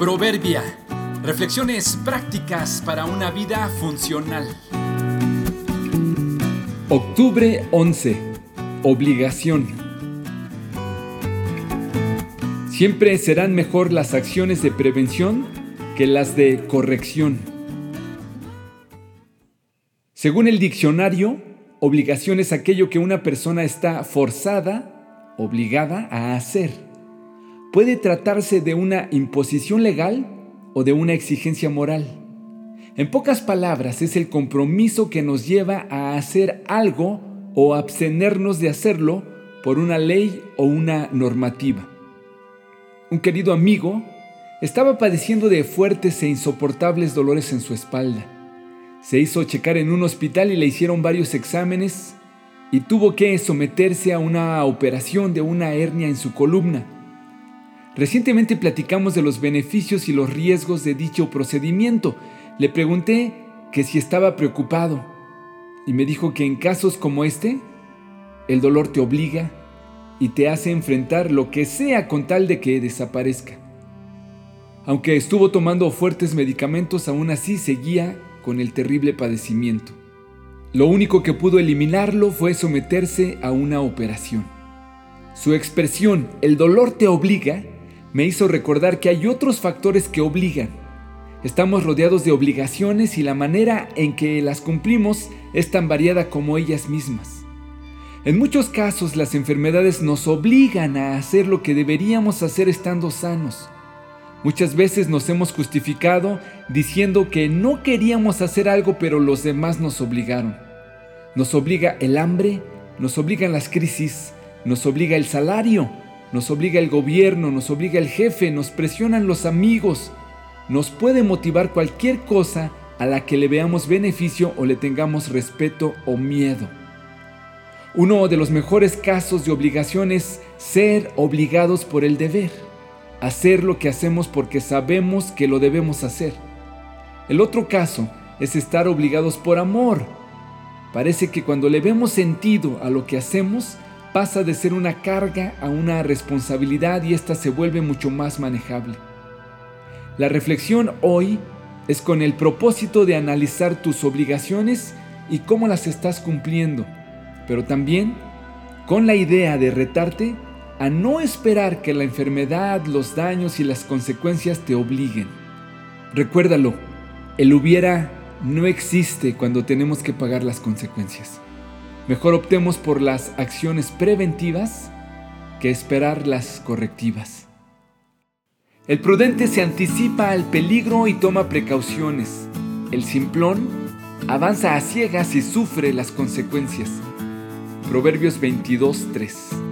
Proverbia. Reflexiones prácticas para una vida funcional. Octubre 11. Obligación. Siempre serán mejor las acciones de prevención que las de corrección. Según el diccionario, obligación es aquello que una persona está forzada, obligada a hacer puede tratarse de una imposición legal o de una exigencia moral. En pocas palabras, es el compromiso que nos lleva a hacer algo o abstenernos de hacerlo por una ley o una normativa. Un querido amigo estaba padeciendo de fuertes e insoportables dolores en su espalda. Se hizo checar en un hospital y le hicieron varios exámenes y tuvo que someterse a una operación de una hernia en su columna. Recientemente platicamos de los beneficios y los riesgos de dicho procedimiento. Le pregunté que si estaba preocupado y me dijo que en casos como este, el dolor te obliga y te hace enfrentar lo que sea con tal de que desaparezca. Aunque estuvo tomando fuertes medicamentos, aún así seguía con el terrible padecimiento. Lo único que pudo eliminarlo fue someterse a una operación. Su expresión, el dolor te obliga, me hizo recordar que hay otros factores que obligan. Estamos rodeados de obligaciones y la manera en que las cumplimos es tan variada como ellas mismas. En muchos casos las enfermedades nos obligan a hacer lo que deberíamos hacer estando sanos. Muchas veces nos hemos justificado diciendo que no queríamos hacer algo pero los demás nos obligaron. Nos obliga el hambre, nos obligan las crisis, nos obliga el salario, nos obliga el gobierno, nos obliga el jefe, nos presionan los amigos. Nos puede motivar cualquier cosa a la que le veamos beneficio o le tengamos respeto o miedo. Uno de los mejores casos de obligación es ser obligados por el deber. Hacer lo que hacemos porque sabemos que lo debemos hacer. El otro caso es estar obligados por amor. Parece que cuando le vemos sentido a lo que hacemos, pasa de ser una carga a una responsabilidad y ésta se vuelve mucho más manejable. La reflexión hoy es con el propósito de analizar tus obligaciones y cómo las estás cumpliendo, pero también con la idea de retarte a no esperar que la enfermedad, los daños y las consecuencias te obliguen. Recuérdalo, el hubiera no existe cuando tenemos que pagar las consecuencias. Mejor optemos por las acciones preventivas que esperar las correctivas. El prudente se anticipa al peligro y toma precauciones. El simplón avanza a ciegas y sufre las consecuencias. Proverbios 22.3